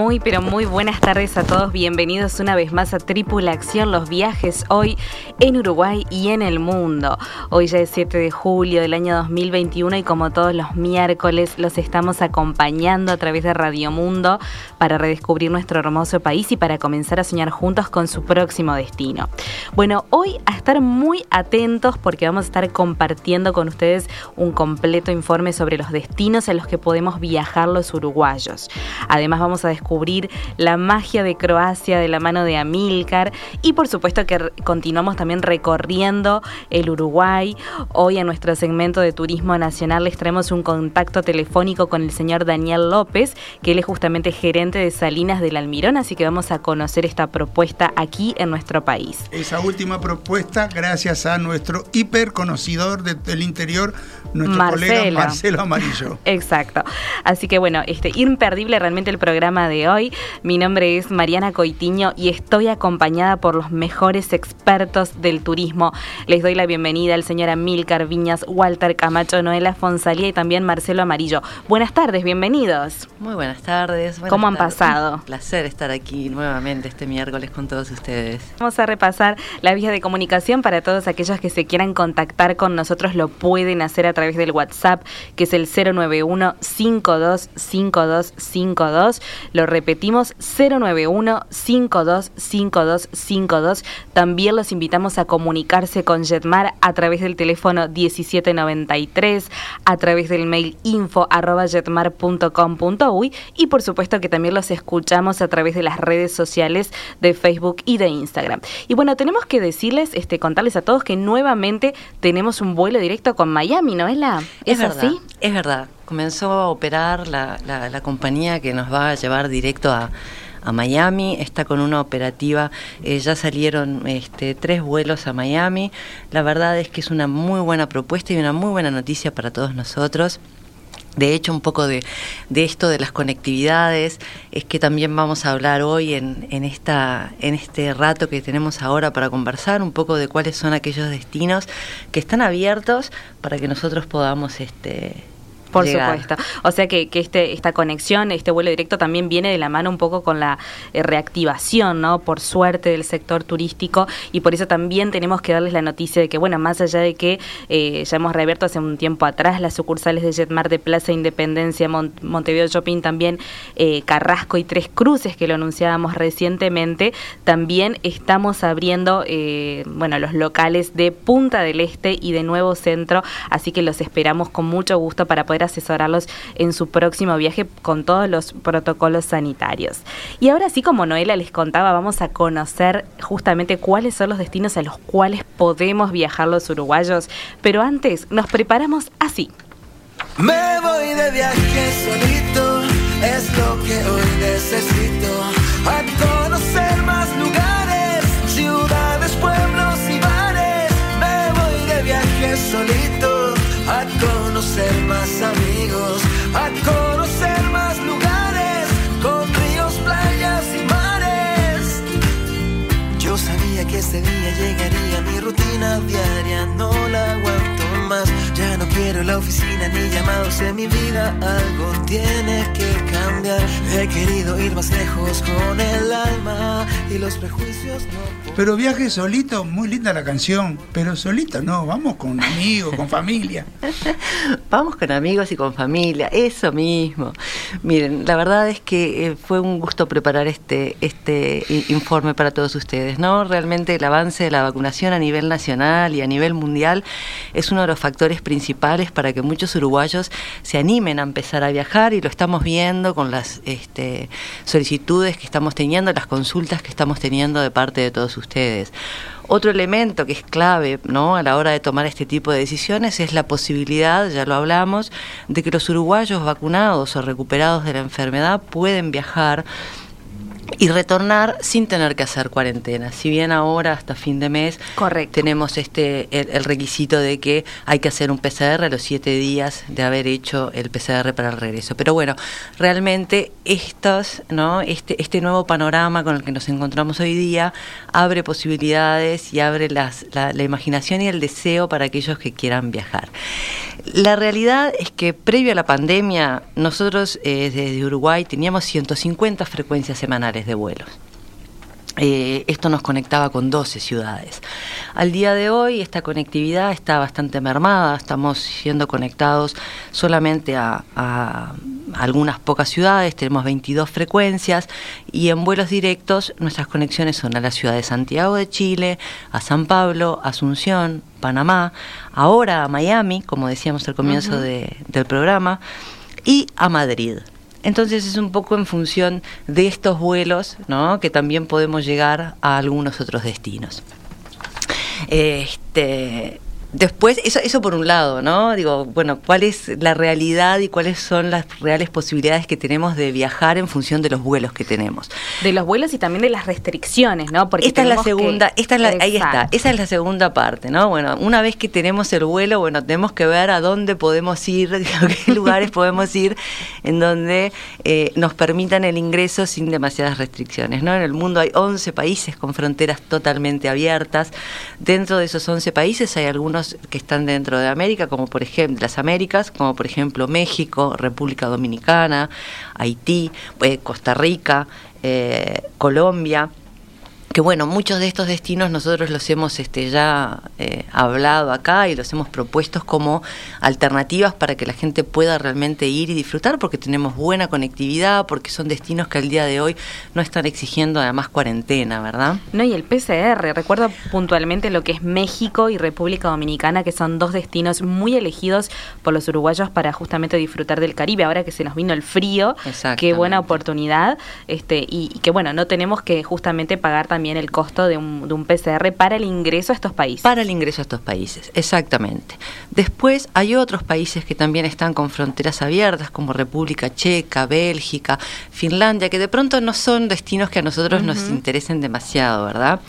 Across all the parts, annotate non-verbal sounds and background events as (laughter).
Muy, pero muy buenas tardes a todos. Bienvenidos una vez más a Tripulación, los viajes hoy en Uruguay y en el mundo. Hoy ya es 7 de julio del año 2021 y como todos los miércoles los estamos acompañando a través de Radio Mundo para redescubrir nuestro hermoso país y para comenzar a soñar juntos con su próximo destino. Bueno, hoy a estar muy atentos porque vamos a estar compartiendo con ustedes un completo informe sobre los destinos a los que podemos viajar los uruguayos. Además vamos a descubrir descubrir la magia de Croacia de la mano de Amílcar y por supuesto que continuamos también recorriendo el Uruguay. Hoy en nuestro segmento de Turismo Nacional les traemos un contacto telefónico con el señor Daniel López, que él es justamente gerente de Salinas del Almirón, así que vamos a conocer esta propuesta aquí en nuestro país. Esa última propuesta gracias a nuestro hiper conocedor del interior, nuestro colega Marcelo Amarillo. (laughs) Exacto. Así que bueno, este imperdible realmente el programa de hoy. Mi nombre es Mariana Coitiño y estoy acompañada por los mejores expertos del turismo. Les doy la bienvenida al señor Amílcar Viñas, Walter Camacho, Noela Fonsalía y también Marcelo Amarillo. Buenas tardes, bienvenidos. Muy buenas tardes. ¿Cómo han pasado? Un placer estar aquí nuevamente este miércoles con todos ustedes. Vamos a repasar la vía de comunicación para todos aquellos que se quieran contactar con nosotros, lo pueden hacer a través del WhatsApp, que es el 091 525252. Lo repetimos 091 525252. También los invitamos a comunicarse con Jetmar a través del teléfono 1793, a través del mail info arroba jetmar.com.uy y por supuesto que también los escuchamos a través de las redes sociales de Facebook y de Instagram. Y bueno, tenemos que decirles, este, contarles a todos que nuevamente tenemos un vuelo directo con Miami, ¿no es la? ¿Es, así? Es verdad comenzó a operar la, la, compañía que nos va a llevar directo a, Miami, está con una operativa, eh, ya salieron este, tres vuelos a Miami, la verdad es que es una muy buena propuesta y una muy buena noticia para todos nosotros. De hecho, un poco de, de, esto de las conectividades es que también vamos a hablar hoy en, en, esta, en este rato que tenemos ahora para conversar un poco de cuáles son aquellos destinos que están abiertos para que nosotros podamos este, por supuesto. O sea que, que, este, esta conexión, este vuelo directo también viene de la mano un poco con la eh, reactivación, ¿no? Por suerte del sector turístico y por eso también tenemos que darles la noticia de que, bueno, más allá de que eh, ya hemos reabierto hace un tiempo atrás las sucursales de Jetmar de Plaza Independencia, Montevideo Shopping, también eh, Carrasco y Tres Cruces, que lo anunciábamos recientemente, también estamos abriendo, bueno, los locales de Punta del Este y de Nuevo Centro, así que los esperamos con mucho gusto para poder asesorarlos en su próximo viaje con todos los protocolos sanitarios. Y ahora sí, como Noela les contaba, vamos a conocer justamente cuáles son los destinos a los cuales podemos viajar los uruguayos, pero antes nos preparamos así. Me voy de viaje solito, es lo que hoy necesito, a conocer conocer más amigos, a conocer más lugares, con ríos, playas y mares. Yo sabía que ese día llegaría, mi rutina diaria no la aguanto más. Ya no quiero la oficina ni llamados en mi vida. Algo tiene que cambiar. He querido ir más lejos con el alma y los prejuicios no. Pero viaje solito, muy linda la canción. Pero solito no, vamos con amigos, con familia. (laughs) vamos con amigos y con familia, eso mismo. Miren, la verdad es que eh, fue un gusto preparar este, este informe para todos ustedes, ¿no? Realmente el avance de la vacunación a nivel nacional y a nivel mundial es uno de los factores principales para que muchos uruguayos se animen a empezar a viajar y lo estamos viendo con las este, solicitudes que estamos teniendo, las consultas que estamos teniendo de parte de todos ustedes. Otro elemento que es clave ¿no? a la hora de tomar este tipo de decisiones es la posibilidad, ya lo hablamos, de que los uruguayos vacunados o recuperados de la enfermedad pueden viajar y retornar sin tener que hacer cuarentena. Si bien ahora hasta fin de mes tenemos este el, requisito de que hay que hacer un PCR a los siete días de haber hecho el PCR para el regreso. Pero bueno, realmente estos, ¿no? este, este nuevo panorama con el que nos encontramos hoy día abre posibilidades y abre las, la, la imaginación y el deseo para aquellos que quieran viajar. La realidad es que previo a la pandemia, nosotros eh, desde Uruguay teníamos 150 frecuencias semanales de vuelos. Eh, esto nos conectaba con 12 ciudades. Al día de hoy esta conectividad está bastante mermada, estamos siendo conectados solamente a, algunas pocas ciudades, tenemos 22 frecuencias y en vuelos directos nuestras conexiones son a la ciudad de Santiago de Chile, a San Pablo, Asunción, Panamá, ahora a Miami, como decíamos al comienzo del programa, y a Madrid. Entonces es un poco en función de estos vuelos, ¿no? Que también podemos llegar a algunos otros destinos. Este, Después, eso, eso por un lado, ¿no? Digo, bueno, ¿cuál es la realidad y cuáles son las reales posibilidades que tenemos de viajar en función de los vuelos que tenemos? De los vuelos y también de las restricciones, ¿no? Porque esta es la segunda, esta es la, ahí está, esa es la segunda parte, ¿no? Bueno, una vez que tenemos el vuelo, bueno, tenemos que ver a dónde podemos ir, (laughs) a qué lugares podemos ir en donde eh, nos permitan el ingreso sin demasiadas restricciones, ¿no? En el mundo hay 11 países con fronteras totalmente abiertas. Dentro de esos 11 países hay algunos que están dentro de América, como por ejemplo las Américas, como por ejemplo México, República Dominicana, Haití, eh, Costa Rica, eh, Colombia que bueno, muchos de estos destinos nosotros los hemos este, ya eh, hablado acá y los hemos propuesto como alternativas para que la gente pueda realmente ir y disfrutar porque tenemos buena conectividad, porque son destinos que al día de hoy no están exigiendo además cuarentena, ¿verdad? No, y el PCR, recuerdo puntualmente lo que es México y República Dominicana, que son dos destinos muy elegidos por los uruguayos para justamente disfrutar del Caribe, ahora que se nos vino el frío, qué buena oportunidad, este, y, y que bueno, no tenemos que justamente pagar también también el costo de un, de un PCR para el ingreso a estos países. Para el ingreso a estos países, exactamente. Después hay otros países que también están con fronteras abiertas, como República Checa, Bélgica, Finlandia, que de pronto no son destinos que a nosotros nos interesen demasiado, ¿verdad?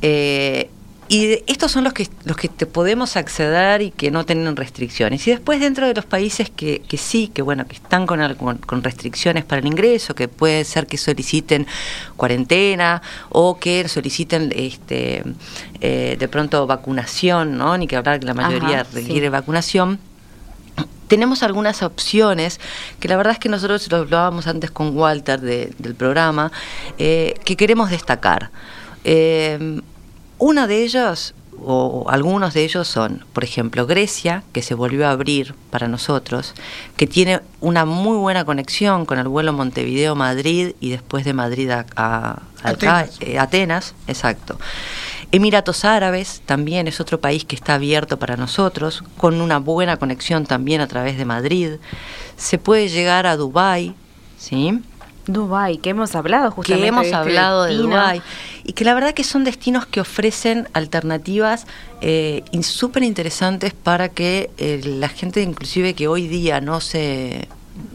Eh, y estos son los que, los que te podemos acceder y que no tienen restricciones. Y después dentro de los países que, que sí, que bueno, que están con, con, restricciones para el ingreso, que puede ser que soliciten cuarentena o que soliciten este eh, de pronto vacunación, ¿no? Ni que hablar que la mayoría requiere vacunación tenemos algunas opciones que la verdad es que nosotros lo hablábamos antes con Walter del programa, eh, que queremos destacar. Eh, una de ellas, o algunos de ellos son, por ejemplo, Grecia, que se volvió a abrir para nosotros, que tiene una muy buena conexión con el vuelo Montevideo-Madrid y después de Madrid a, Atenas. Eh, Atenas, exacto. Emiratos Árabes también es otro país que está abierto para nosotros, con una buena conexión también a través de Madrid. Se puede llegar a Dubái, ¿sí? Dubai, que hemos hablado justamente. Que hemos hablado de Dubai y que la verdad que son destinos que ofrecen alternativas eh, súper interesantes para que eh, la gente, inclusive que hoy día no se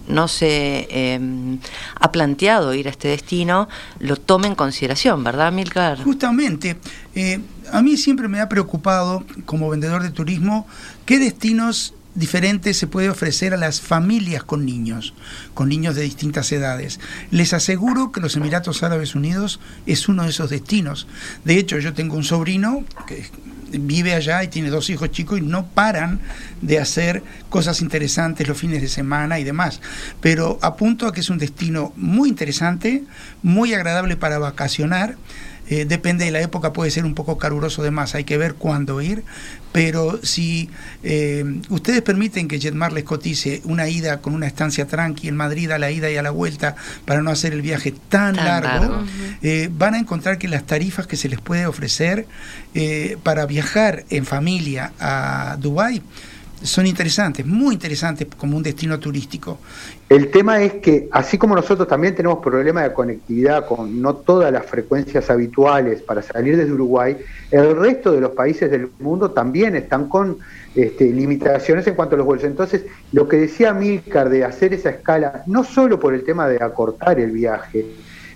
no se em, ha planteado ir a este destino, lo tome en consideración, ¿verdad, Milcar? Justamente, eh, a mí siempre me ha preocupado, como vendedor de turismo, qué destinos diferente se puede ofrecer a las familias con niños, con niños de distintas edades. Les aseguro que los Emiratos Árabes Unidos es uno de esos destinos. De hecho, yo tengo un sobrino que vive allá y tiene dos hijos chicos y no paran de hacer cosas interesantes los fines de semana y demás. Pero apunto a que es un destino muy interesante, muy agradable para vacacionar eh, depende de la época, puede ser un poco caluroso de más, hay que ver cuándo ir, pero si eh, ustedes permiten que Jetmar les cotice una ida con una estancia tranqui en Madrid a la ida y a la vuelta para no hacer el viaje tan, largo, eh, van a encontrar que las tarifas que se les puede ofrecer para viajar en familia a Dubái son interesantes, muy interesantes como un destino turístico. El tema es que, así como nosotros también tenemos problemas de conectividad con no todas las frecuencias habituales para salir desde Uruguay, el resto de los países del mundo también están con este, limitaciones en cuanto a los vuelos. Entonces, lo que decía Milcar de hacer esa escala, no solo por el tema de acortar el viaje,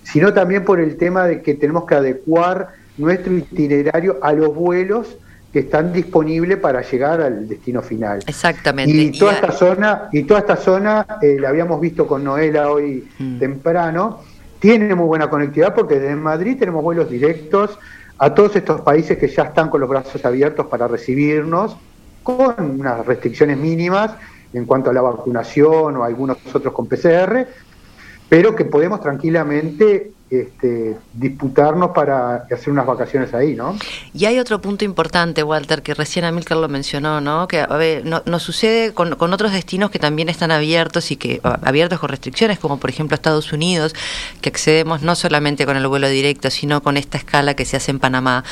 sino también por el tema de que tenemos que adecuar nuestro itinerario a los vuelos que están disponibles para llegar al destino final. Exactamente. Y toda esta zona, y toda esta zona, eh, la habíamos visto con Noela hoy mm. temprano, tiene muy buena conectividad porque desde Madrid tenemos vuelos directos a todos estos países que ya están con los brazos abiertos para recibirnos, con unas restricciones mínimas en cuanto a la vacunación o algunos otros con PCR, pero que podemos tranquilamente este, disputarnos para hacer unas vacaciones ahí, ¿no? Y hay otro punto importante, Walter, que recién Amilcar lo mencionó, ¿no? Que a ver, no, nos sucede con, otros destinos que también están abiertos y que abiertos con restricciones, como por ejemplo Estados Unidos, que accedemos no solamente con el vuelo directo, sino con esta escala que se hace en Panamá.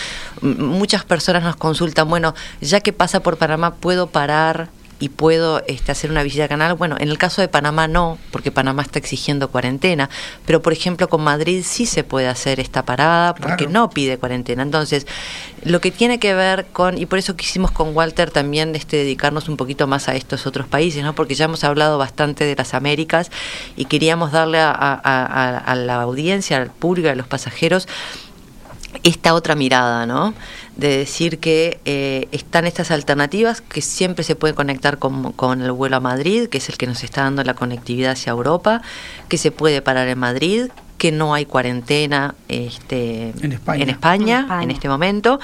muchas personas nos consultan, bueno, ya que pasa por Panamá, ¿puedo parar y puedo este, hacer una visita canal. Bueno, en el caso de Panamá no, porque Panamá está exigiendo cuarentena, pero por ejemplo con Madrid sí se puede hacer esta parada porque no pide cuarentena. Entonces, lo que tiene que ver con, y por eso quisimos con Walter también este, dedicarnos un poquito más a estos otros países, ¿no? porque ya hemos hablado bastante de las Américas y queríamos darle a, a la audiencia, al público, a los pasajeros, esta otra mirada, ¿no? De decir que eh, están estas alternativas que siempre se puede conectar con, el vuelo a Madrid, que es el que nos está dando la conectividad hacia Europa, que se puede parar en Madrid, que no hay cuarentena este, en, España, en, este momento.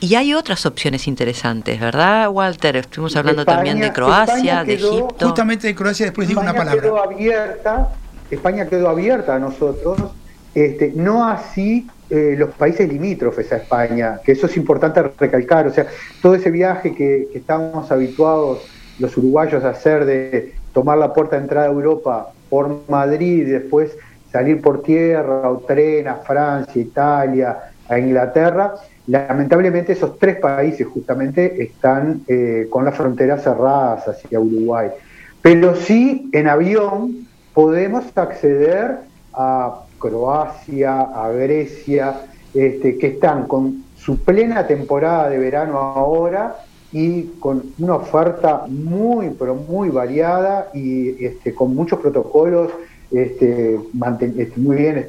Y hay otras opciones interesantes, ¿verdad, Walter? Estuvimos hablando también de Croacia, de Egipto. Justamente de Croacia, después digo una palabra. Quedó abierta, España quedó abierta a nosotros, este, no así eh, los países limítrofes a España, que eso es importante recalcar, o sea, todo ese viaje que, estamos habituados los uruguayos a hacer de tomar la puerta de entrada a Europa por Madrid y después salir por tierra o tren a Francia, Italia, a Inglaterra, lamentablemente esos tres países justamente están eh, con las fronteras cerradas hacia Uruguay. Pero sí en avión podemos acceder a Croacia, a Grecia, este, que están con su plena temporada de verano ahora y con una oferta muy, pero muy variada y este, con muchos protocolos este, este, muy bien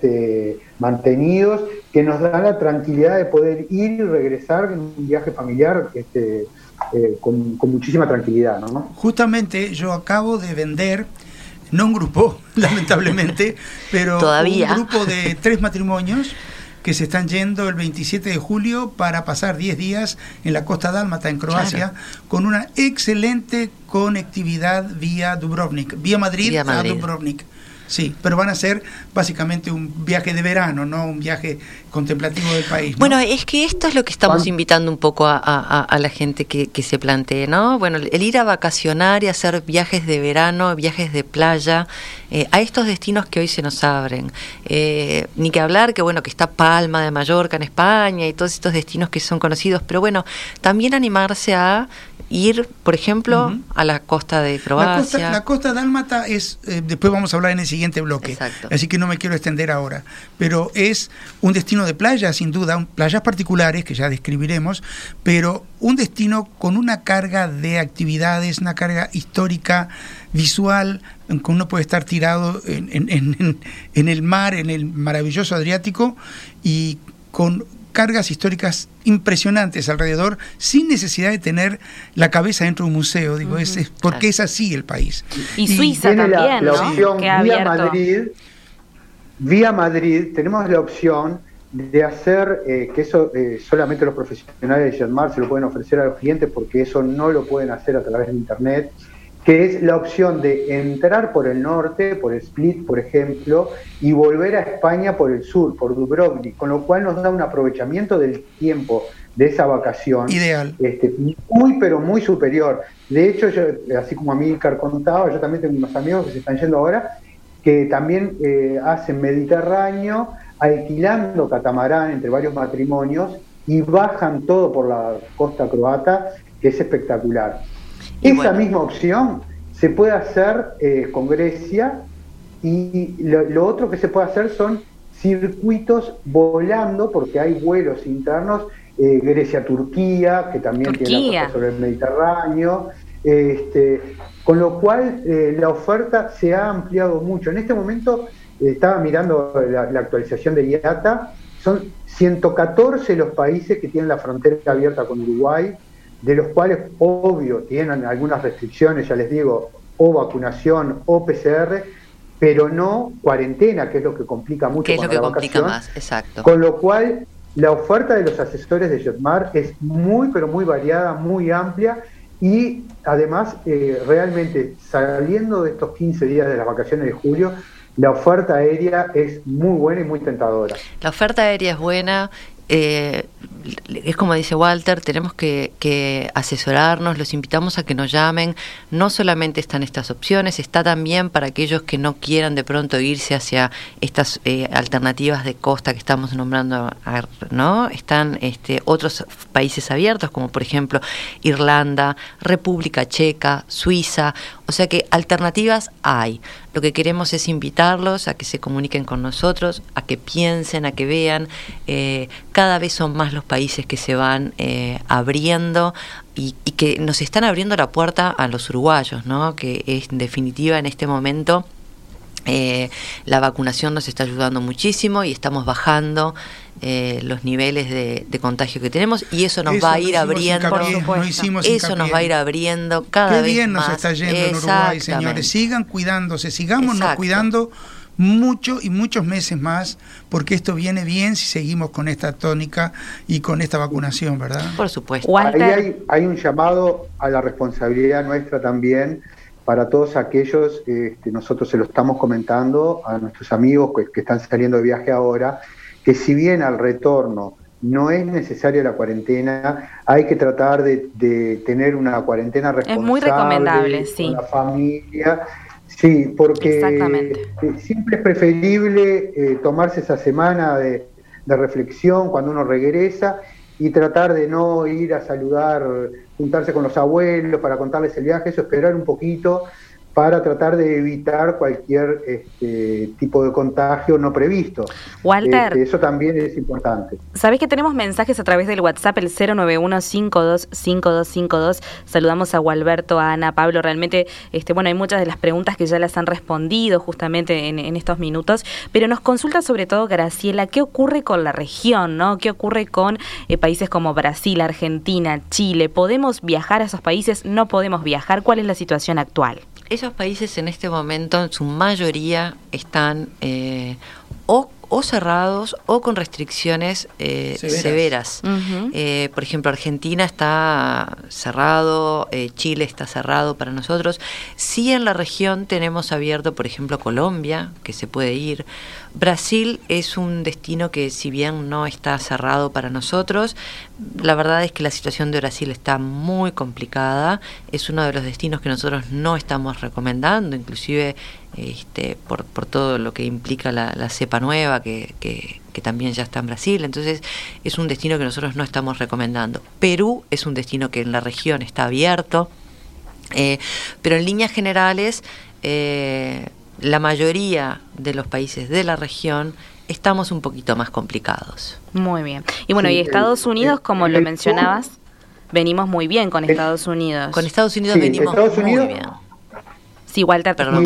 mantenidos que nos dan la tranquilidad de poder ir y regresar en un viaje familiar eh, con, muchísima tranquilidad. ¿no? Justamente yo acabo de vender no un grupo, (laughs) lamentablemente, pero un grupo de tres matrimonios que se están yendo el 27 de julio para pasar 10 días en la costa dálmata, en Croacia, con una excelente conectividad vía Dubrovnik, vía Madrid, vía Madrid. a Dubrovnik. Sí, pero van a ser básicamente un viaje de verano, no un viaje contemplativo del país. Bueno, es que esto es lo que estamos invitando un poco a, la gente que, se plantee, ¿no? Bueno, el ir a vacacionar y hacer viajes de verano, viajes de playa, eh, a estos destinos que hoy se nos abren. Eh, ni que hablar que, bueno, que está Palma de Mallorca en España y todos estos destinos que son conocidos, pero bueno, también animarse a ir, por ejemplo, a la costa de Croacia. La costa, dálmata es, eh, después vamos a hablar en el siguiente bloque, así que no me quiero extender ahora, pero es un destino de playa, sin duda, playas particulares que ya describiremos, pero un destino con una carga de actividades, una carga histórica, visual, en que uno puede estar tirado en, en, en el mar, en el maravilloso Adriático, y con cargas históricas impresionantes alrededor sin necesidad de tener la cabeza dentro de un museo, digo, es, porque es así el país. Y, Suiza también, la, opción vía Madrid, vía Madrid tenemos la opción de hacer, eh, que eso eh, solamente los profesionales de Jetmar se lo pueden ofrecer a los clientes porque eso no lo pueden hacer a través de Internet, que es la opción de entrar por el norte, por Split, por ejemplo, y volver a España por el sur, por Dubrovnik, con lo cual nos da un aprovechamiento del tiempo de esa vacación. Ideal. Este, muy, pero muy superior. De hecho, yo, así como a mí Car contaba, yo también tengo unos amigos que se están yendo ahora, que también eh, hacen Mediterráneo, alquilando catamarán entre varios matrimonios y bajan todo por la costa croata, que es espectacular. Esa misma opción se puede hacer eh, con Grecia y lo, otro que se puede hacer son circuitos volando, porque hay vuelos internos, eh, Grecia-Turquía, que también tiene la sobre el Mediterráneo, este, con lo cual eh, la oferta se ha ampliado mucho. En este momento estaba mirando la, actualización de IATA, son 114 los países que tienen la frontera abierta con Uruguay, de los cuales, obvio, tienen algunas restricciones, ya les digo, o vacunación o PCR, pero no cuarentena, que es lo que complica mucho. Que es lo que complica más, exacto. Con lo cual, la oferta de los asesores de Jetmar es muy, pero muy variada, muy amplia y además, eh, realmente saliendo de estos 15 días de las vacaciones de julio, la oferta aérea es muy buena y muy tentadora. La oferta aérea es buena. Eh, es como dice Walter, tenemos que, asesorarnos, los invitamos a que nos llamen. No solamente están estas opciones, está también para aquellos que no quieran de pronto irse hacia estas eh, alternativas de costa que estamos nombrando, ¿no? Están este, otros países abiertos, como por ejemplo Irlanda, República Checa, Suiza. O sea que alternativas hay. Lo que queremos es invitarlos a que se comuniquen con nosotros, a que piensen, a que vean. Eh, cada vez son más los países que se van eh, abriendo y, que nos están abriendo la puerta a los uruguayos, ¿no? que es, en definitiva en este momento eh, la vacunación nos está ayudando muchísimo y estamos bajando eh, los niveles de, contagio que tenemos y eso nos va a ir abriendo. eso nos va a ir abriendo cada Qué bien nos está yendo en Uruguay señores. Sigan cuidándose sigamos cuidando mucho y muchos meses más, porque esto viene bien si seguimos con esta tónica y con esta vacunación, ¿verdad? Por supuesto. Ahí hay, un llamado a la responsabilidad nuestra también para todos aquellos, este, nosotros se lo estamos comentando a nuestros amigos que, están saliendo de viaje ahora, que si bien al retorno no es necesaria la cuarentena, hay que tratar de, tener una cuarentena responsable es muy recomendable, sí. con la familia Sí, porque eh, siempre es preferible eh, tomarse esa semana de, de, reflexión cuando uno regresa y tratar de no ir a saludar, juntarse con los abuelos para contarles el viaje, eso esperar un poquito para tratar de evitar cualquier este, tipo de contagio no previsto. Walter. Este, eso también es importante. Sabés que tenemos mensajes a través del WhatsApp, el 091-525252. Saludamos a Gualberto, a Ana, Pablo. Realmente, este, bueno, hay muchas de las preguntas que ya las han respondido justamente en, estos minutos, pero nos consulta sobre todo Graciela, ¿qué ocurre con la región? ¿no? ¿Qué ocurre con eh, países como Brasil, Argentina, Chile? ¿Podemos viajar a esos países? ¿No podemos viajar? ¿Cuál es la situación actual? Esos países en este momento, en su mayoría, están eh, o o cerrados o con restricciones eh, severas. Eh, por ejemplo, Argentina está cerrado, eh, Chile está cerrado para nosotros. Sí en la región tenemos abierto, por ejemplo, Colombia, que se puede ir. Brasil es un destino que si bien no está cerrado para nosotros, la verdad es que la situación de Brasil está muy complicada. Es uno de los destinos que nosotros no estamos recomendando, inclusive este, por, todo lo que implica la, cepa nueva que, que, también ya está en Brasil. Entonces es un destino que nosotros no estamos recomendando. Perú es un destino que en la región está abierto, eh, pero en líneas generales eh, la mayoría de los países de la región estamos un poquito más complicados. Muy bien. Y bueno, y Estados Unidos, como lo mencionabas, venimos muy bien con Estados Unidos. Con Estados Unidos venimos muy bien Sí, Walter, perdón,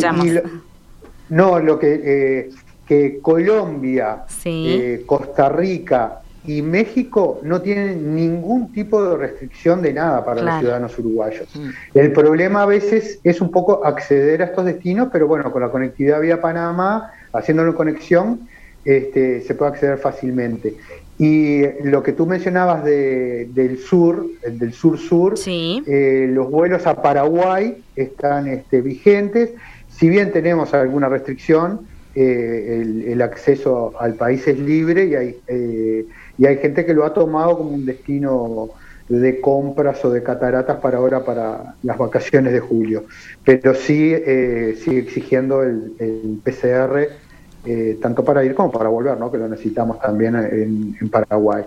no, lo que, eh, que Colombia, eh, Costa Rica y México no tienen ningún tipo de restricción de nada para los ciudadanos uruguayos. Mm. El problema a veces es un poco acceder a estos destinos, pero bueno, con la conectividad vía Panamá, haciéndolo conexión, este, se puede acceder fácilmente. Y lo que tú mencionabas del sur, del sur-sur, eh, los vuelos a Paraguay están este, vigentes. Si bien tenemos alguna restricción, eh, el, acceso al país es libre y hay, eh, y hay gente que lo ha tomado como un destino de compras o de cataratas para ahora, para las vacaciones de julio. Pero sí sigue exigiendo el, el PCR eh, tanto para ir como para volver, ¿no? que lo necesitamos también en, Paraguay.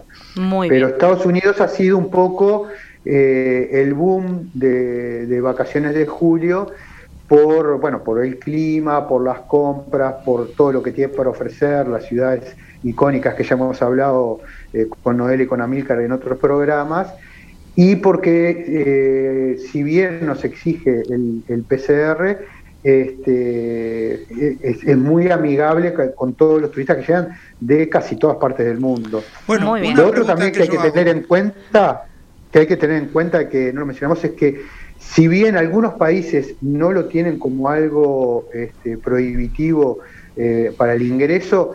Pero Estados Unidos ha sido un poco eh, el boom de, vacaciones de julio por, bueno, por el clima, por las compras, por todo lo que tiene para ofrecer, las ciudades icónicas que ya hemos hablado eh, con Noel y con Amílcar en otros programas, y porque si bien nos exige el, el PCR, este, es, muy amigable con todos los turistas que llegan de casi todas partes del mundo. Bueno, lo otro también que, hay que tener en cuenta, que hay que tener en cuenta que no lo mencionamos, es que si bien algunos países no lo tienen como algo este, prohibitivo eh, para el ingreso,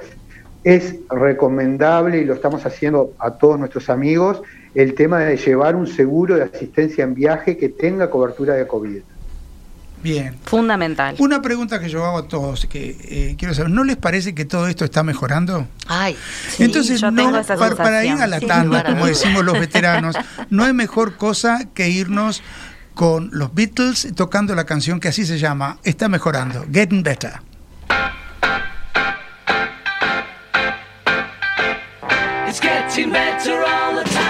es recomendable y lo estamos haciendo a todos nuestros amigos el tema de llevar un seguro de asistencia en viaje que tenga cobertura de COVID. Bien. Fundamental. Una pregunta que yo hago a todos, que eh, quiero saber, ¿no les parece que todo esto está mejorando? Ay, Entonces, no, para, ir a la tanda, como decimos los veteranos, no hay mejor cosa que irnos con los Beatles tocando la canción que así se llama, Está mejorando, Getting Better. Getting better all the time.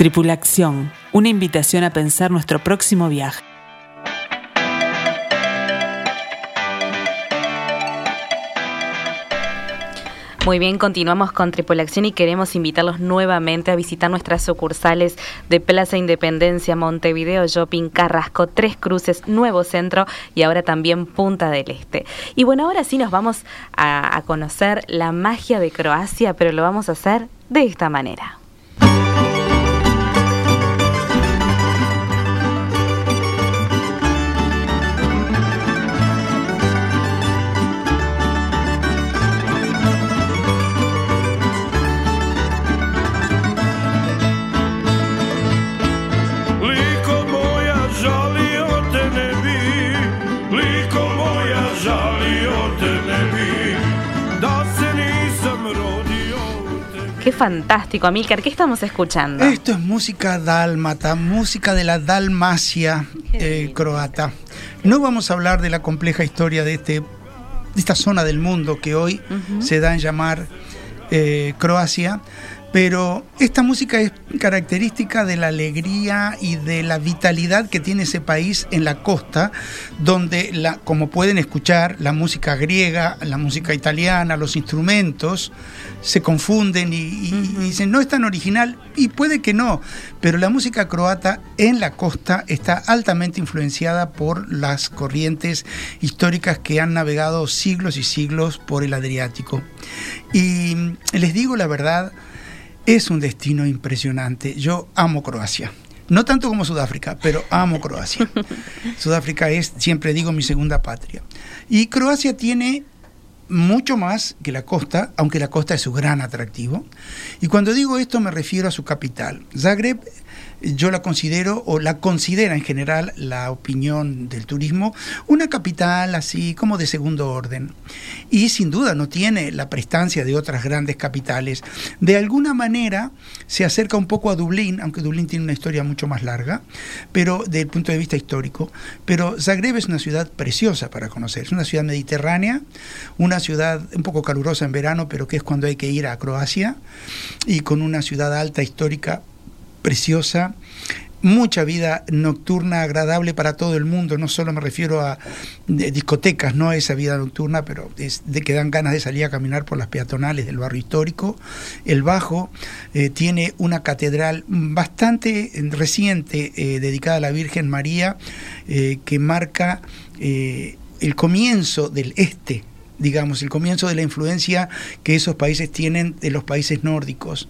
Tripulación, una invitación a pensar nuestro próximo viaje. Muy bien, continuamos con Tripulación y queremos invitarlos nuevamente a visitar nuestras sucursales de Plaza Independencia, Montevideo, Shopping, Carrasco, Tres Cruces, Nuevo Centro y ahora también Punta del Este. Y bueno, ahora sí nos vamos a, a conocer la magia de Croacia, pero lo vamos a hacer de esta manera. Fantástico, Amílcar. ¿Qué estamos escuchando? Esto es música dálmata, música de la Dalmacia eh, croata. No vamos a hablar de la compleja historia de, este, de esta zona del mundo que hoy se da en llamar eh, Croacia, Pero esta música es característica de la alegría y de la vitalidad que tiene ese país en la costa, donde, la, como pueden escuchar, la música griega, la música italiana, los instrumentos se confunden y, y dicen, no es tan original, y puede que no, pero la música croata en la costa está altamente influenciada por las corrientes históricas que han navegado siglos y siglos por el Adriático. Y les digo la verdad, es un destino impresionante. Yo amo Croacia. No tanto como Sudáfrica, pero amo Croacia. (laughs) Sudáfrica es, siempre digo, mi segunda patria. Y Croacia tiene mucho más que la costa, aunque la costa es su gran atractivo. Y cuando digo esto me refiero a su capital. Zagreb yo la considero, o la considera en general la opinión del turismo, una capital así como de segundo orden. Y sin duda no tiene la prestancia de otras grandes capitales. De alguna manera se acerca un poco a Dublín, aunque Dublín tiene una historia mucho más larga, pero desde el punto de vista histórico. Pero Zagreb es una ciudad preciosa para conocer. Es una ciudad mediterránea, una ciudad un poco calurosa en verano, pero que es cuando hay que ir a Croacia, y con una ciudad alta histórica preciosa, mucha vida nocturna agradable para todo el mundo, no solo me refiero a discotecas, no a esa vida nocturna, pero es de que dan ganas de salir a caminar por las peatonales del barrio histórico. El Bajo eh, tiene una catedral bastante reciente eh, dedicada a la Virgen María eh, que marca el comienzo del este digamos, el comienzo de la influencia que esos países tienen de los países nórdicos,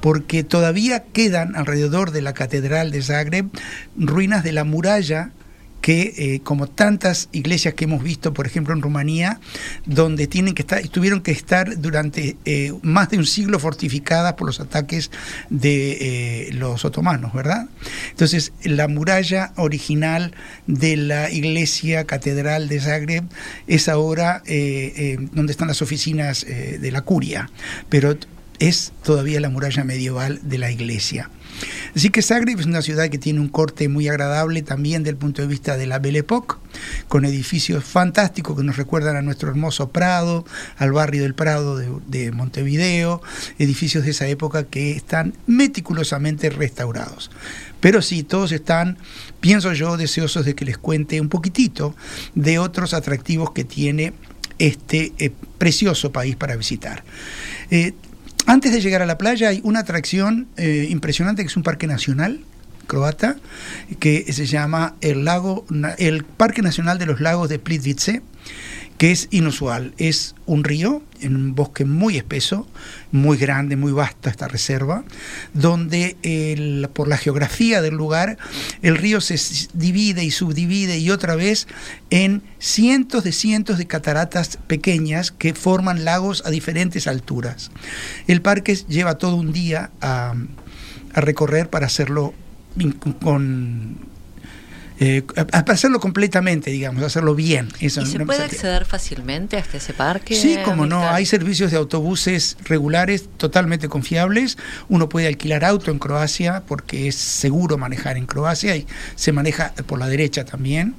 porque todavía quedan alrededor de la Catedral de Zagreb ruinas de la muralla que eh, como tantas iglesias que hemos visto, por ejemplo en Rumanía, donde tienen que estar, tuvieron que estar durante eh, más de un siglo fortificadas por los ataques de eh, los otomanos, ¿verdad? Entonces, la muralla original de la iglesia catedral de Zagreb es ahora donde están las oficinas de la curia, pero es todavía la muralla medieval de la iglesia. Así que Zagreb es una ciudad que tiene un corte muy agradable también del punto de vista de la Belle Époque, con edificios fantásticos que nos recuerdan a nuestro hermoso Prado, al barrio del Prado de, Montevideo, edificios de esa época que están meticulosamente restaurados. Pero sí, todos están, pienso yo, deseosos de que les cuente un poquitito de otros atractivos que tiene este eh, precioso país para visitar. Eh, antes de llegar a la playa hay una atracción eh, impresionante que es un parque nacional croata que se llama el lago el Parque Nacional de los Lagos de Plitvice que es inusual. Es un río en un bosque muy espeso, muy grande, muy vasta esta reserva, donde por la geografía del lugar el río se divide y subdivide y otra vez en cientos de cientos de cataratas pequeñas que forman lagos a diferentes alturas. El parque lleva todo un día a, a recorrer para hacerlo con eh, hacerlo completamente, digamos, hacerlo bien. Eso, ¿Y se puede acceder fácilmente hasta ese parque? Sí, como no, hay servicios de autobuses regulares totalmente confiables. Uno puede alquilar auto en Croacia porque es seguro manejar en Croacia y se maneja por la derecha también.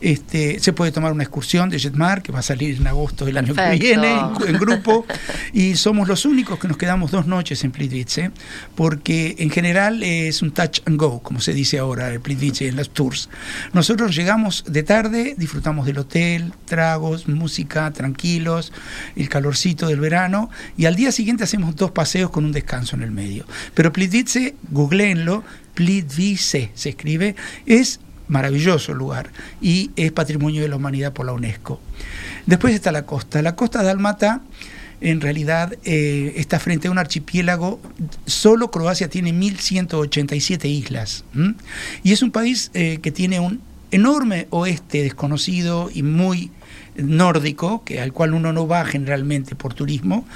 Este, se puede tomar una excursión de Jetmar que va a salir en agosto del año que viene en, grupo y somos los únicos que nos quedamos dos noches en Plitvice porque en general es un touch and go, como se dice ahora en Plitvice en los tours. Nosotros llegamos de tarde, disfrutamos del hotel, tragos, música, tranquilos, el calorcito del verano, y al día siguiente hacemos dos paseos con un descanso en el medio. Pero Plitvice, googleenlo, Plitvice se escribe, es maravilloso lugar y es patrimonio de la humanidad por la UNESCO. Después está la costa. La costa de Almata en realidad eh, está frente a un archipiélago. Solo Croacia tiene 1.187 islas. Y es un país eh, que tiene un enorme oeste desconocido y muy nórdico, que, al cual uno no va generalmente por turismo,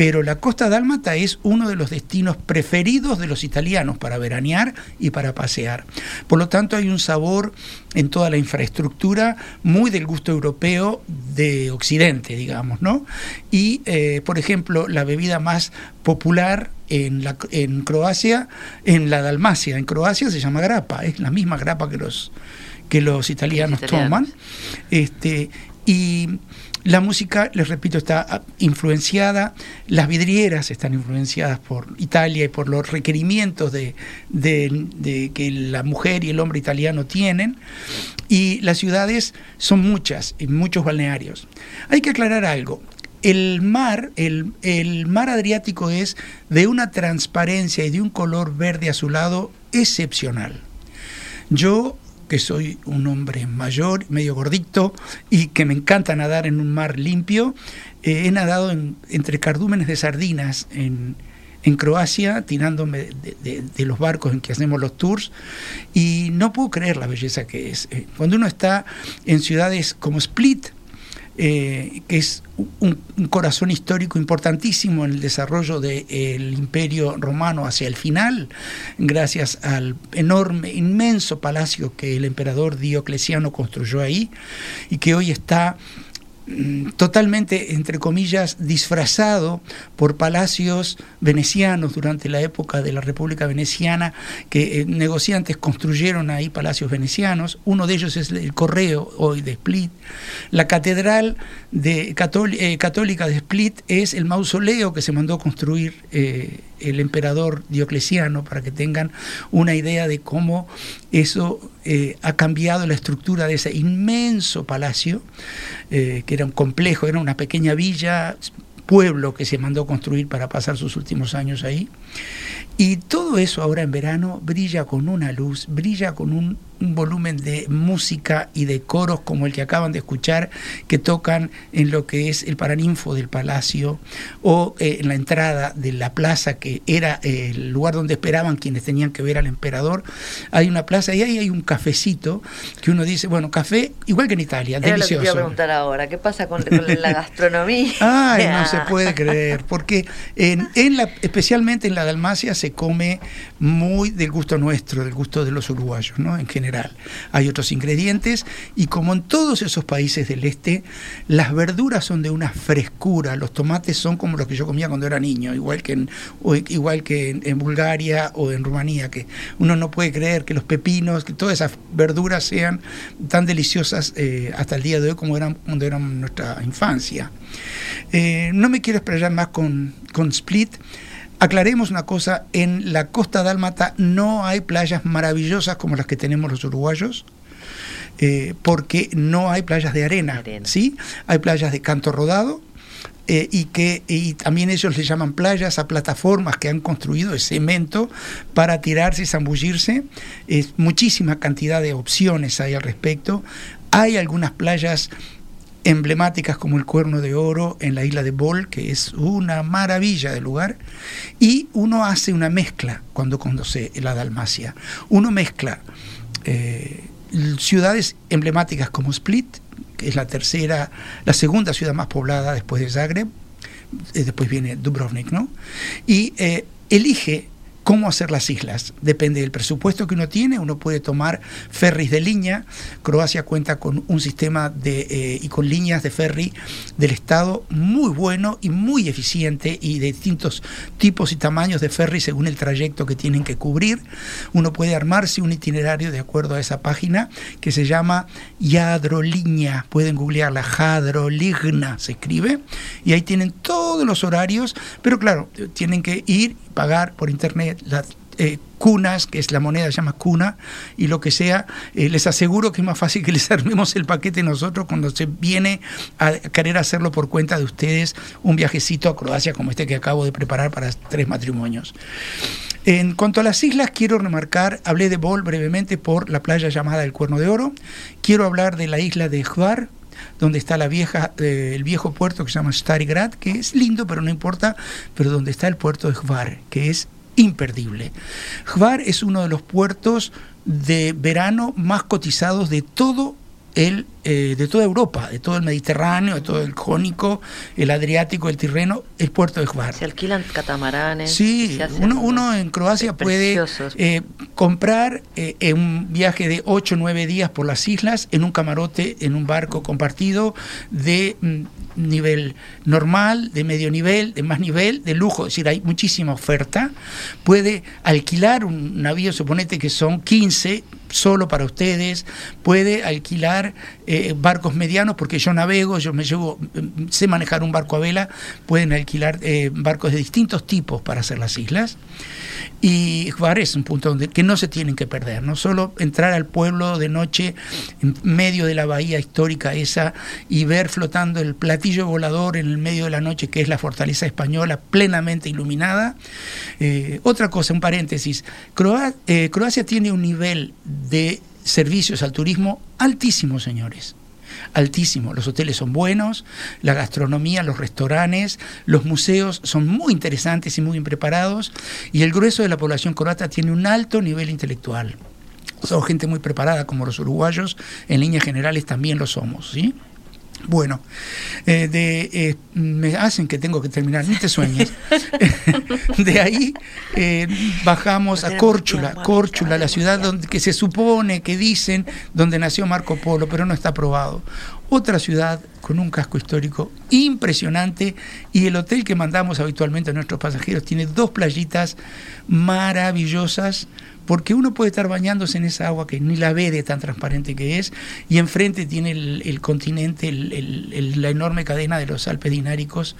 pero la costa dálmata es uno de los destinos preferidos de los italianos para veranear y para pasear. Por lo tanto, hay un sabor en toda la infraestructura muy del gusto europeo de Occidente, digamos, ¿no? Y, eh, por ejemplo, la bebida más popular en, la, en Croacia, en la Dalmacia, en Croacia se llama grapa, es la misma grapa que los que los italianos, toman. Este, Y la música, les repito, está ah, influenciada, las vidrieras están influenciadas por Italia y por los requerimientos de, que la mujer y el hombre italiano tienen, y las ciudades son muchas, y muchos balnearios. Hay que aclarar algo, el mar, el, mar Adriático es de una transparencia y de un color verde azulado excepcional. Yo que soy un hombre mayor, medio gordito y que me encanta nadar en un mar limpio. Eh, he nadado entre cardúmenes de sardinas en, Croacia, tirándome de, los barcos en que hacemos los tours, y no puedo creer la belleza que es. Eh, cuando uno está en ciudades como Split, eh, que es un, corazón histórico importantísimo en el desarrollo del imperio romano hacia el final, gracias al enorme, inmenso palacio que el emperador Diocleciano construyó ahí y que hoy está totalmente, entre comillas, disfrazado por palacios venecianos durante la época de la República Veneciana, que eh, negociantes construyeron ahí palacios venecianos. Uno de ellos es el Correo, hoy de Split. La Catedral de, eh, Católica de Split es el mausoleo que se mandó construir. Eh, el emperador Diocleciano, para que tengan una idea de cómo eso eh, ha cambiado la estructura de ese inmenso palacio, eh, que era un complejo, era una pequeña villa, pueblo que se mandó construir para pasar sus últimos años ahí. Y todo eso ahora en verano brilla con una luz, brilla con un un volumen de música y de coros como el que acaban de escuchar, que tocan en lo que es el paraninfo del palacio o eh, en la entrada de la plaza, que era eh, el lugar donde esperaban quienes tenían que ver al emperador. Hay una plaza y ahí hay un cafecito que uno dice, bueno, café igual que en Italia, Era delicioso. Lo que preguntar ahora, ¿qué pasa con, la (laughs) gastronomía? Ay, no se (laughs) puede creer, porque en, en la, especialmente en la Dalmacia se come muy del gusto nuestro, del gusto de los uruguayos, ¿no? En general hay otros ingredientes y como en todos esos países del este, las verduras son de una frescura, los tomates son como los que yo comía cuando era niño, igual que en, igual que en, Bulgaria o en Rumanía, que uno no puede creer que los pepinos, que todas esas verduras sean tan deliciosas eh, hasta el día de hoy como eran cuando nuestra infancia. Eh, no me quiero explayar más con, con Split. Aclaremos una cosa, en la costa dálmata no hay playas maravillosas como las que tenemos los uruguayos. Eh, porque no hay playas de arena, ¿sí? Hay playas de canto rodado, eh, y que y también ellos le llaman playas a plataformas que han construido de cemento para tirarse y zambullirse. Es muchísima cantidad de opciones hay al respecto. Hay algunas playas emblemáticas como el Cuerno de Oro en la isla de Bol, que es una maravilla de lugar, y uno hace una mezcla cuando conoce la Dalmacia. Uno mezcla eh, ciudades emblemáticas como Split, que es la tercera, la segunda ciudad más poblada después de Zagreb, eh, después viene Dubrovnik, ¿no? Y eh, elige cómo hacer las islas. Depende del presupuesto que uno tiene, uno puede tomar ferries de línea. Croacia cuenta con un sistema de, eh, y con líneas de ferry del Estado muy bueno y muy eficiente y de distintos tipos y tamaños de ferry según el trayecto que tienen que cubrir. Uno puede armarse un itinerario de acuerdo a esa página que se llama Yadroliña. Pueden googlearla, Jadroligna se escribe, y ahí tienen todos los horarios, pero claro, tienen que ir pagar por internet las eh, cunas, que es la moneda, se llama cuna, y lo que sea, eh, les aseguro que es más fácil que les (laughs) armemos el paquete nosotros cuando se viene a querer hacerlo por cuenta de ustedes un viajecito a Croacia como este que acabo de preparar para tres matrimonios. En cuanto a las islas, quiero remarcar, hablé de Bol brevemente por la playa llamada El Cuerno de Oro, quiero hablar de la isla de Hvar, donde está la vieja, eh, el viejo puerto que se llama Starigrad, que es lindo, pero no importa, pero donde está el puerto de Hvar, que es imperdible. Hvar es uno de los puertos de verano más cotizados de todo el, eh, de toda Europa, de todo el Mediterráneo, de todo el Jónico, el Adriático, el Tirreno, el puerto de Hvar. Se alquilan catamaranes. Sí, uno, uno, en Croacia puede eh, comprar eh, un viaje de 8 o 9 días por las islas en un camarote, en un barco compartido de mm, nivel normal, de medio nivel, de más nivel, de lujo, es decir, hay muchísima oferta. Puede alquilar un navío, suponete que son 15 solo para ustedes, puede alquilar eh, barcos medianos, porque yo navego, yo me llevo, mm, sé manejar un barco a vela, pueden alquilar eh, barcos de distintos tipos para hacer las islas. Y Juárez es un punto donde que no se tienen que perder, no solo entrar al pueblo de noche en medio de la bahía histórica esa y ver flotando el platillo volador en el medio de la noche que es la fortaleza española plenamente iluminada. Eh, otra cosa, un paréntesis, Croacia tiene un nivel de servicios al turismo altísimo, señores altísimo. Los hoteles son buenos, la gastronomía, los restaurantes, los museos son muy interesantes y muy bien preparados y el grueso de la población croata tiene un alto nivel intelectual. Son gente muy preparada como los uruguayos, en líneas generales también lo somos, ¿sí? Bueno, eh, de, eh, me hacen que tengo que terminar, ni te sueñes. (laughs) de ahí eh, bajamos a Córchula, Córchula, la ciudad donde, que se supone, que dicen, donde nació Marco Polo, pero no está probado. Otra ciudad con un casco histórico impresionante y el hotel que mandamos habitualmente a nuestros pasajeros tiene dos playitas maravillosas porque uno puede estar bañándose en esa agua que ni la ve de tan transparente que es, y enfrente tiene el, continente, la enorme cadena de los Alpes dináricos,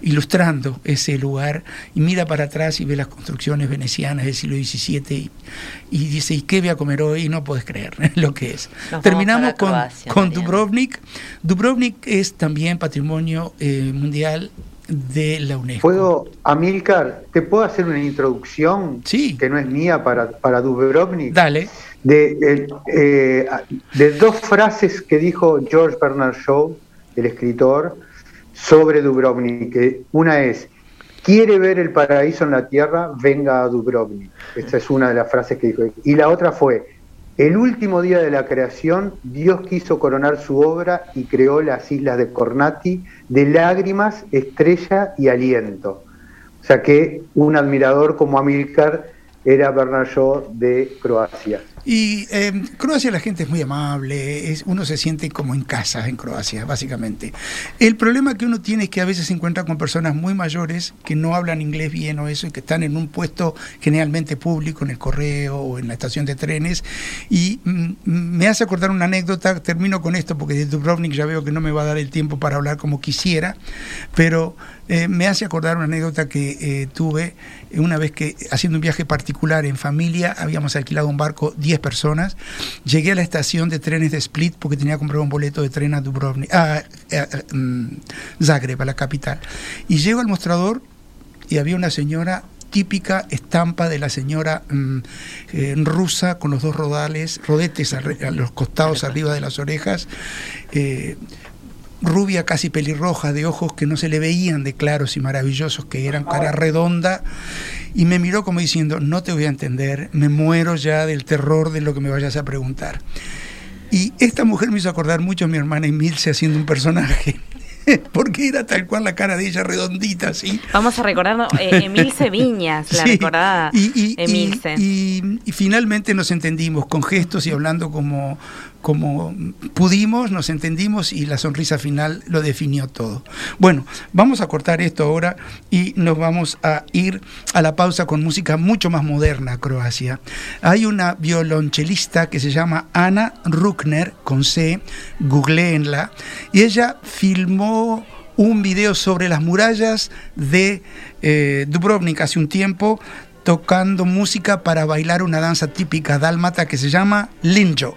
ilustrando ese lugar, y mira para atrás y ve las construcciones venecianas del siglo XVII, y, dice, ¿y qué voy a comer hoy? Y no puedes creer (laughs) lo que es. Terminamos con, con Dubrovnik. Dubrovnik es también patrimonio eh, mundial de la UNESCO. ¿Puedo, Amilcar, te puedo hacer una introducción sí. que no es mía para, para Dubrovnik? Dale. De, eh, de dos frases que dijo George Bernard Shaw, el escritor, sobre Dubrovnik. Una es, quiere ver el paraíso en la tierra, venga a Dubrovnik. Esta es una de las frases que dijo. Y la otra fue, el último día de la creación, Dios quiso coronar su obra y creó las islas de Cornati de lágrimas, estrella y aliento. O sea que un admirador como Amílcar era Bernard de Croacia. Y em, Croacia la gente es muy amable, es, uno se siente como en casa en Croacia, básicamente. El problema que uno tiene es que a veces se encuentra con personas muy mayores que no hablan inglés bien o eso, y que están en un puesto generalmente público, en el correo o en la estación de trenes. Y mm, me hace acordar una anécdota, termino con esto porque de Dubrovnik ya veo que no me va a dar el tiempo para hablar como quisiera, pero eh, me hace acordar una anécdota que eh, tuve una vez que haciendo un viaje particular en familia, habíamos alquilado un barco 10 personas, llegué a la estación de trenes de Split porque tenía que comprar un boleto de tren a Dubrovnik, a, mm, Zagreb, a la capital. Y llego al mostrador y había una señora típica estampa de la señora mm, eh, rusa con los dos rodales, rodetes a, los costados arriba de las orejas rubia casi pelirroja, de ojos que no se le veían de claros y maravillosos, que eran cara redonda, y me miró como diciendo, no te voy a entender, me muero ya del terror de lo que me vayas a preguntar. Y esta mujer me hizo acordar mucho a mi hermana Emilce haciendo un personaje. (laughs) porque era tal cual la cara de ella redondita, así. Vamos a recordar eh, Emilce Viñas, la (laughs) recordada y, Emilce. y, finalmente nos entendimos con gestos y hablando como, como pudimos, nos entendimos y la sonrisa final lo definió todo. Bueno, vamos a cortar esto ahora y nos vamos a ir a la pausa con música mucho más moderna, Croacia. Hay una violonchelista que se llama Ana Ruckner, con C, googleenla, y ella filmó un video sobre las murallas de eh, Dubrovnik hace un tiempo, tocando música para bailar una danza típica dálmata que se llama Linjo.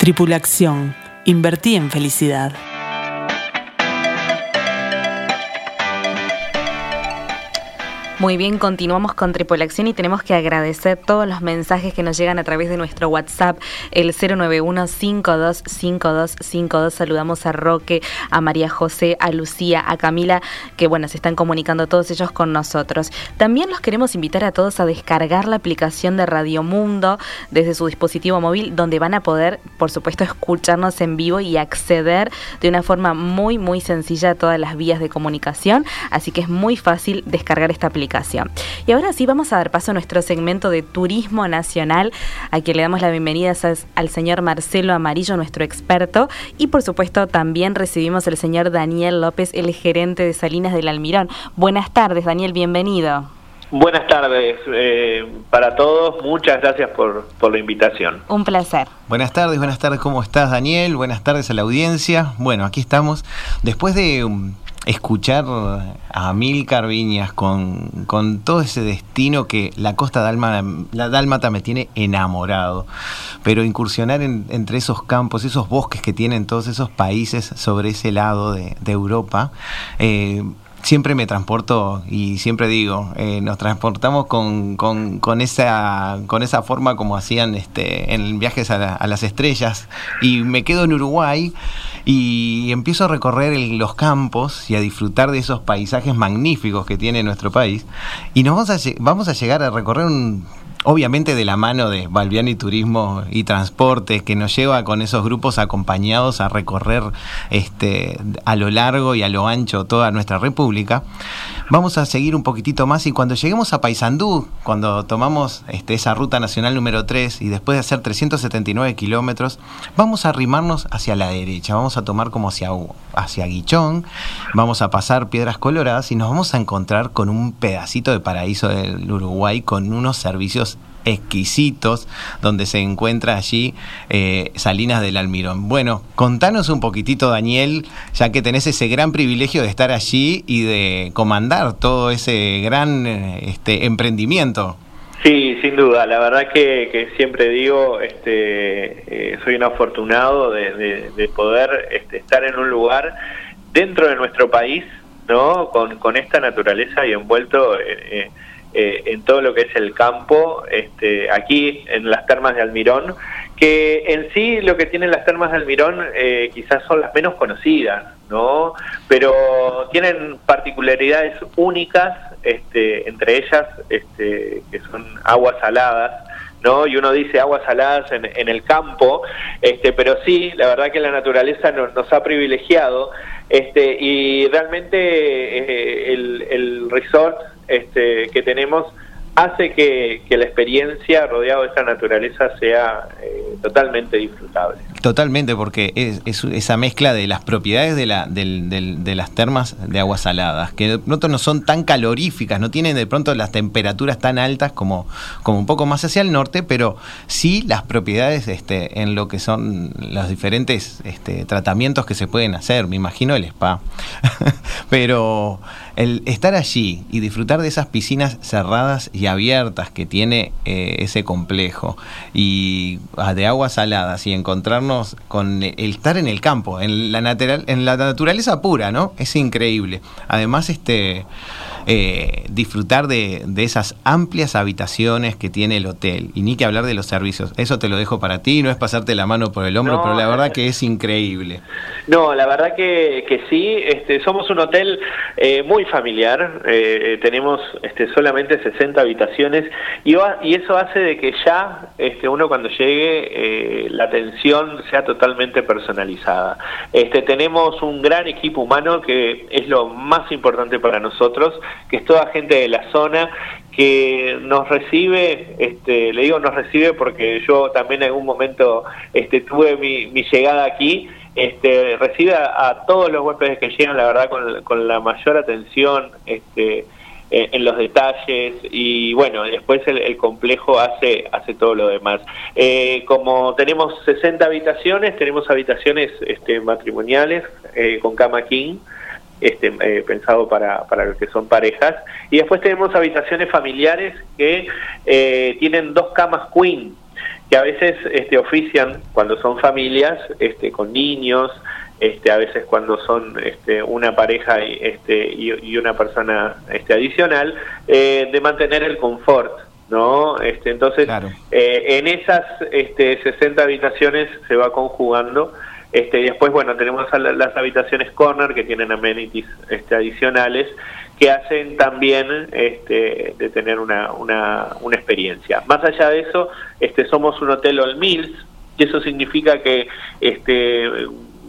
Tripulación, invertí en felicidad. Muy bien, continuamos con Tripulación y tenemos que agradecer todos los mensajes que nos llegan a través de nuestro WhatsApp, el 091-525252. Saludamos a Roque, a María José, a Lucía, a Camila, que bueno, se están comunicando todos ellos con nosotros. También los queremos invitar a todos a descargar la aplicación de Radio Mundo desde su dispositivo móvil, donde van a poder, por supuesto, escucharnos en vivo y acceder de una forma muy, muy sencilla a todas las vías de comunicación. Así que es muy fácil descargar esta aplicación. Y ahora sí vamos a dar paso a nuestro segmento de turismo nacional, a quien le damos la bienvenida al señor Marcelo Amarillo, nuestro experto, y por supuesto también recibimos al señor Daniel López, el gerente de Salinas del Almirón. Buenas tardes, Daniel, bienvenido. Buenas tardes eh, para todos, muchas gracias por, por, la invitación. Un placer. Buenas tardes, buenas tardes, ¿cómo estás Daniel? Buenas tardes a la audiencia. Bueno, aquí estamos. Después de escuchar a Mil Viñas con, con, todo ese destino que la costa dálmata, la dálmata me tiene enamorado. Pero incursionar entre esos campos, esos bosques que tienen todos esos países sobre ese lado de, Europa, eh, siempre me transporto y siempre digo, eh, nos transportamos con, con, esa, con esa forma como hacían este, en viajes a, a, las estrellas. Y me quedo en Uruguay y empiezo a recorrer los campos y a disfrutar de esos paisajes magníficos que tiene nuestro país. Y nos vamos a, vamos a llegar a recorrer un obviamente de la mano de Balbiani Turismo y Transporte, que nos lleva con esos grupos acompañados a recorrer este, a lo largo y a lo ancho toda nuestra república. Vamos a seguir un poquitito más y cuando lleguemos a Paysandú, cuando tomamos este, esa ruta nacional número 3 y después de hacer 379 kilómetros, vamos a arrimarnos hacia la derecha, vamos a tomar como hacia, hacia Guichón, vamos a pasar Piedras Coloradas y nos vamos a encontrar con un pedacito de paraíso del Uruguay con unos servicios exquisitos donde se encuentra allí eh, Salinas del Almirón. Bueno, contanos un poquitito, Daniel, ya que tenés ese gran privilegio de estar allí y de comandar todo ese gran este, emprendimiento. Sí, sin duda. La verdad que, siempre digo, este, eh, soy un afortunado de, poder este, estar en un lugar dentro de nuestro país, ¿no? Con, con esta naturaleza y envuelto. Eh, eh, en todo lo que es el campo, este, aquí en las termas de Almirón, que en sí lo que tienen las termas de Almirón eh, quizás son las menos conocidas, ¿no? Pero tienen particularidades únicas, este, entre ellas este, que son aguas saladas, ¿no? Y uno dice aguas saladas en, el campo, este, pero sí, la verdad que la naturaleza nos, ha privilegiado, este, y realmente eh, el resort este, que tenemos hace que, la experiencia rodeado de esta naturaleza sea eh, totalmente disfrutable. Totalmente, porque es, esa mezcla de las propiedades de las termas de aguas saladas, que de pronto no son tan caloríficas, no tienen de pronto las temperaturas tan altas como, como un poco más hacia el norte, pero sí las propiedades este, en lo que son los diferentes este, tratamientos que se pueden hacer, me imagino el spa. (laughs) pero el estar allí y disfrutar de esas piscinas cerradas y abiertas que tiene eh, ese complejo y ah, de aguas saladas y encontrarnos con el estar en el campo, en la, natural, en la naturaleza pura, ¿no? Es increíble. Además, este eh, disfrutar de, esas amplias habitaciones que tiene el hotel. Y ni que hablar de los servicios. Eso te lo dejo para ti, no es pasarte la mano por el hombro, pero la verdad que es increíble. No, la verdad que, que sí. Este, somos un hotel eh, muy familiar. Eh, tenemos este, solamente 60 habitaciones y, y eso hace de que ya este, uno cuando llegue la atención sea totalmente personalizada. Este, tenemos un gran equipo humano que es lo más importante para nosotros que es toda gente de la zona que nos recibe, este, le digo nos recibe porque yo también en algún momento este, tuve mi, mi llegada aquí, este, recibe a, todos los huéspedes que llegan, la verdad, con, la mayor atención, este, eh, en los detalles y bueno, después el, complejo hace, hace todo lo demás. Eh, como tenemos 60 habitaciones, tenemos habitaciones este, matrimoniales eh, con cama king, este, pensado para, para los que son parejas, y después tenemos habitaciones familiares que tienen dos camas queen, que a veces este, ofician cuando son familias este, con niños, este, a veces cuando son este, una pareja y, este, y, una persona este, adicional, eh, de mantener el confort. ¿no? Este, entonces, eh, en esas este, 60 habitaciones se va conjugando. Este, y después, bueno, tenemos las habitaciones corner que tienen amenities este, adicionales que hacen también este, de tener una, una, una experiencia. Más allá de eso, este, somos un hotel all meals, y eso significa que este,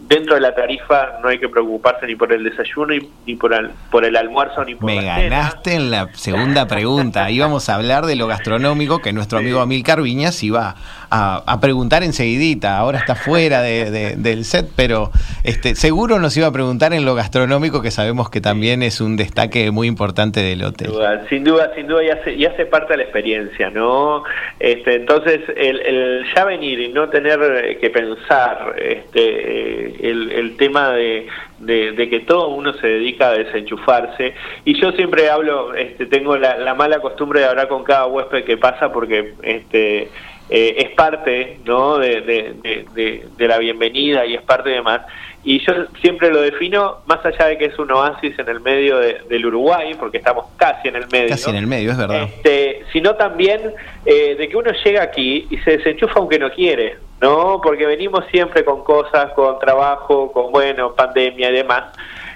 dentro de la tarifa no hay que preocuparse ni por el desayuno, ni, por, el, por el almuerzo, ni por Me ganaste en la segunda pregunta. Íbamos a hablar de lo gastronómico que nuestro amigo Amilcar Viñas iba a, preguntar enseguidita. Ahora está fuera de, del set, pero este, seguro nos iba a preguntar en lo gastronómico, que sabemos que también es un destaque muy importante del hotel. Sin duda, sin duda, y hace, parte de la experiencia, ¿no? Este, entonces, el, ya venir y no tener que pensar este, el, tema de, de, que todo uno se dedica a desenchufarse. Y yo siempre hablo, este, tengo la, la, mala costumbre de hablar con cada huésped que pasa porque este, eh, es parte ¿no? De, de, la bienvenida y es parte de más. Y yo siempre lo defino, más allá de que es un oasis en el medio del Uruguay, porque estamos casi en el medio. Casi en el medio, es verdad. Este, sino también eh, de que uno llega aquí y se desenchufa aunque no quiere, ¿no? Porque venimos siempre con cosas, con trabajo, con, bueno, pandemia y demás.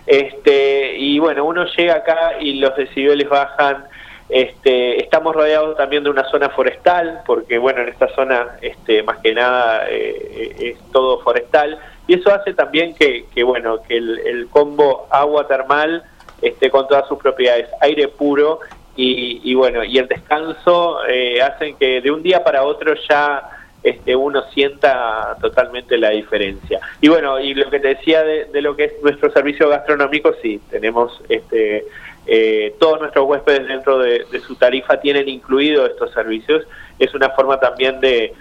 Este, y bueno, uno llega acá y los decibeles bajan este, estamos rodeados también de una zona forestal, porque bueno, en esta zona este, más que nada eh, es todo forestal, y eso hace también que, bueno, que el, combo agua termal esté con todas sus propiedades, aire puro y, bueno, y el descanso eh, hacen que de un día para otro ya este, uno sienta totalmente la diferencia. Y bueno, y lo que te decía de, de lo que es nuestro servicio gastronómico, sí, tenemos este eh, todos nuestros huéspedes dentro de, su tarifa tienen incluido estos servicios. Es una forma también de,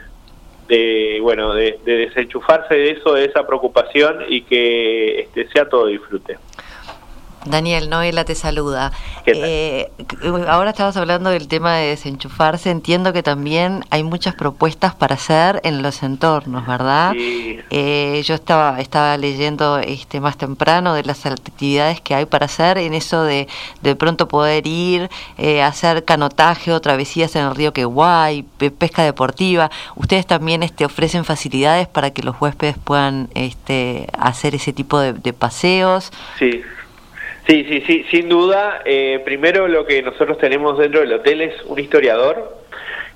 de bueno, de, de, desenchufarse de eso, de esa preocupación y que este, sea todo disfrute. Daniel, Noela te saluda. Eh, ahora estabas hablando del tema de desenchufarse. Entiendo que también hay muchas propuestas para hacer en los entornos, ¿verdad? Eh, yo estaba estaba leyendo este más temprano de las actividades que hay para hacer en eso de de pronto poder ir, eh, hacer canotaje o travesías en el río Queguay, pesca deportiva. Ustedes también este, ofrecen facilidades para que los huéspedes puedan este, hacer ese tipo de, de paseos. Sí. Sí, sí, sí, sin duda. Eh, primero lo que nosotros tenemos dentro del hotel es un historiador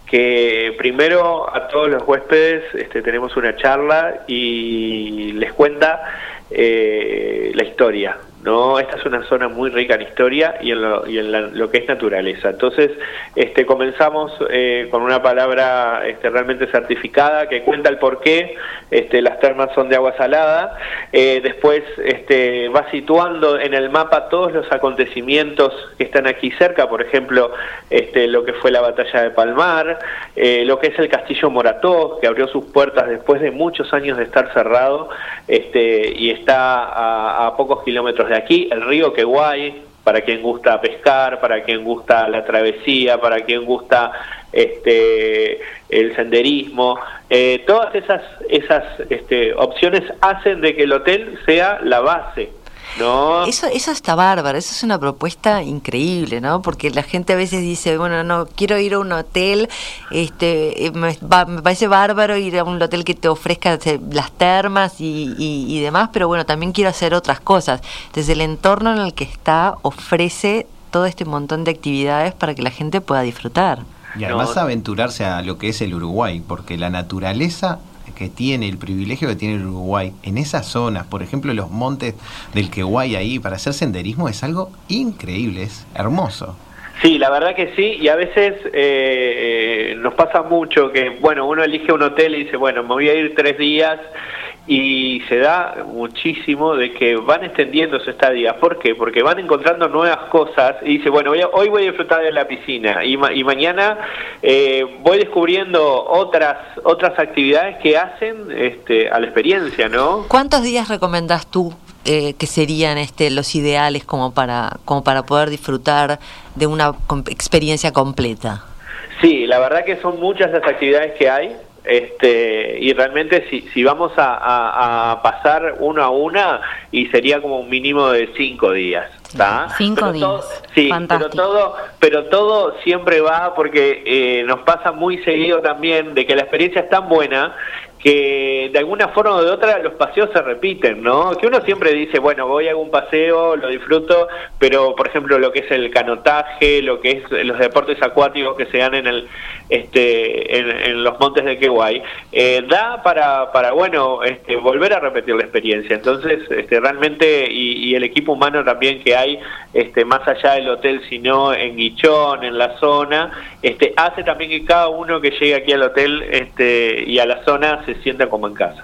que primero a todos los huéspedes este, tenemos una charla y les cuenta eh, la historia, ¿no? Esta es una zona muy rica en historia y en lo, y en lo que es naturaleza. Entonces, este, comenzamos eh, con una palabra este, realmente certificada que cuenta el por qué este, las termas son de agua salada. Eh, después este, va situando en el mapa todos los acontecimientos que están aquí cerca, por ejemplo, este, lo que fue la batalla de Palmar, eh, lo que es el castillo Morató, que abrió sus puertas después de muchos años de estar cerrado este, y está a, a pocos kilómetros de aquí, el río Queguay, para quien gusta pescar, para quien gusta la travesía, para quien gusta este el senderismo, eh, todas esas esas este, opciones hacen de que el hotel sea la base no. Eso, eso está bárbaro, eso es una propuesta increíble, ¿no? Porque la gente a veces dice, bueno, no, quiero ir a un hotel, este, eh, me, parece bárbaro ir a un hotel que te ofrezca las termas y, y, demás, pero bueno, también quiero hacer otras cosas. Entonces el entorno en el que está ofrece todo este montón de actividades para que la gente pueda disfrutar. Y además aventurarse a lo que es el Uruguay, porque la naturaleza que tiene, el privilegio que tiene el Uruguay en esas zonas, por ejemplo los montes del Queguay ahí, para hacer senderismo es algo increíble, es hermoso. Sí, la verdad que sí, y a veces eh, nos pasa mucho que, bueno, uno elige un hotel y dice, bueno, me voy a ir tres días y se da muchísimo de que van extendiendo su estadía. ¿Por qué? Porque van encontrando nuevas cosas y dice, bueno, hoy voy a disfrutar de la piscina y, y mañana eh, voy descubriendo otras otras actividades que hacen este, a la experiencia, ¿no? ¿Cuántos días recomendás tú eh, que serían este, los ideales como para, como para poder disfrutar de una experiencia completa? Sí, la verdad que son muchas las actividades que hay. Este, y realmente si, si vamos a, pasar uno a una, y sería como un mínimo de cinco días. Cinco días. sí, pero todo, pero todo siempre va porque eh, nos pasa muy seguido también de que la experiencia es tan buena que de alguna forma o de otra los paseos se repiten, ¿no? Que uno siempre dice, bueno, voy a un paseo, lo disfruto, pero por ejemplo lo que es el canotaje, lo que es los deportes acuáticos que se dan en el este en, los montes de Queguay, eh, da para, para bueno, este, volver a repetir la experiencia. Entonces, este, realmente y, el equipo humano también que hay este más allá del hotel, sino en Guichón, en la zona, este hace también que cada uno que llegue aquí al hotel este y a la zona se sienta como en casa.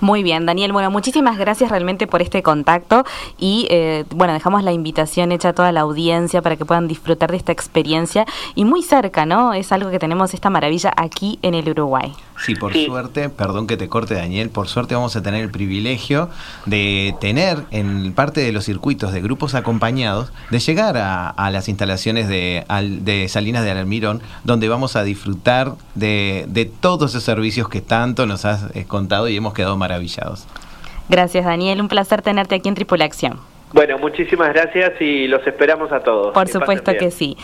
Muy bien, Daniel. Bueno, muchísimas gracias realmente por este contacto y eh, bueno, dejamos la invitación hecha a toda la audiencia para que puedan disfrutar de esta experiencia y muy cerca, ¿no? Es algo que tenemos esta maravilla aquí en el Uruguay. Sí, por suerte, perdón que te corte Daniel, por suerte vamos a tener el privilegio de tener en parte de los circuitos de grupos acompañados, de llegar a, las instalaciones de, de, Salinas de Almirón, donde vamos a disfrutar de, de todos esos servicios que tanto nos has eh, contado y hemos quedado maravillados. Gracias Daniel, un placer tenerte aquí en Tripulación. Bueno, muchísimas gracias y los esperamos a todos. Por supuesto que sí.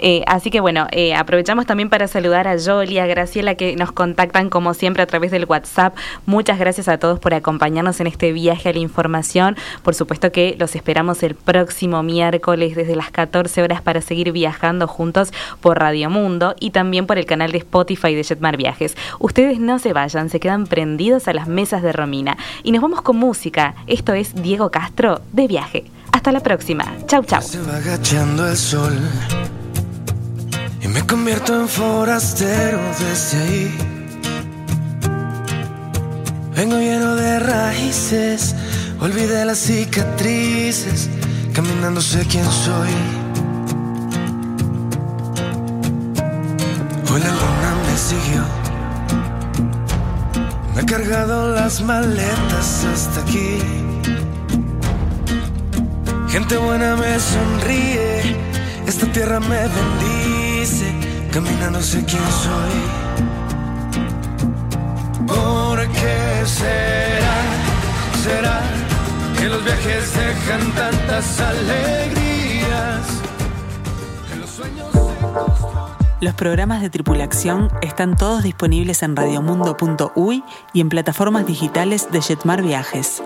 Eh, así que bueno, eh, aprovechamos también para saludar a Yoli, a Graciela que nos contactan como siempre a través del WhatsApp. Muchas gracias a todos por acompañarnos en este viaje a la información. Por supuesto que los esperamos el próximo miércoles desde las 14 horas para seguir viajando juntos por Radio Mundo y también por el canal de Spotify de Jetmar Viajes. Ustedes no se vayan, se quedan prendidos a las mesas de Romina. Y nos vamos con música. Esto es Diego Castro de Viaje. Hasta la próxima. Chau, chau. Se va agachando el sol y me convierto en forastero desde ahí. Vengo lleno de raíces, olvidé las cicatrices, caminando sé quién soy. Hoy la luna me siguió, me ha cargado las maletas hasta aquí. Gente buena me sonríe, esta tierra me bendice, caminando sé quién soy. ¿Por qué será, será que los viajes dejan tantas alegrías? Que los sueños Los programas de tripulación están todos disponibles en radiomundo.uy y en plataformas digitales de Jetmar Viajes.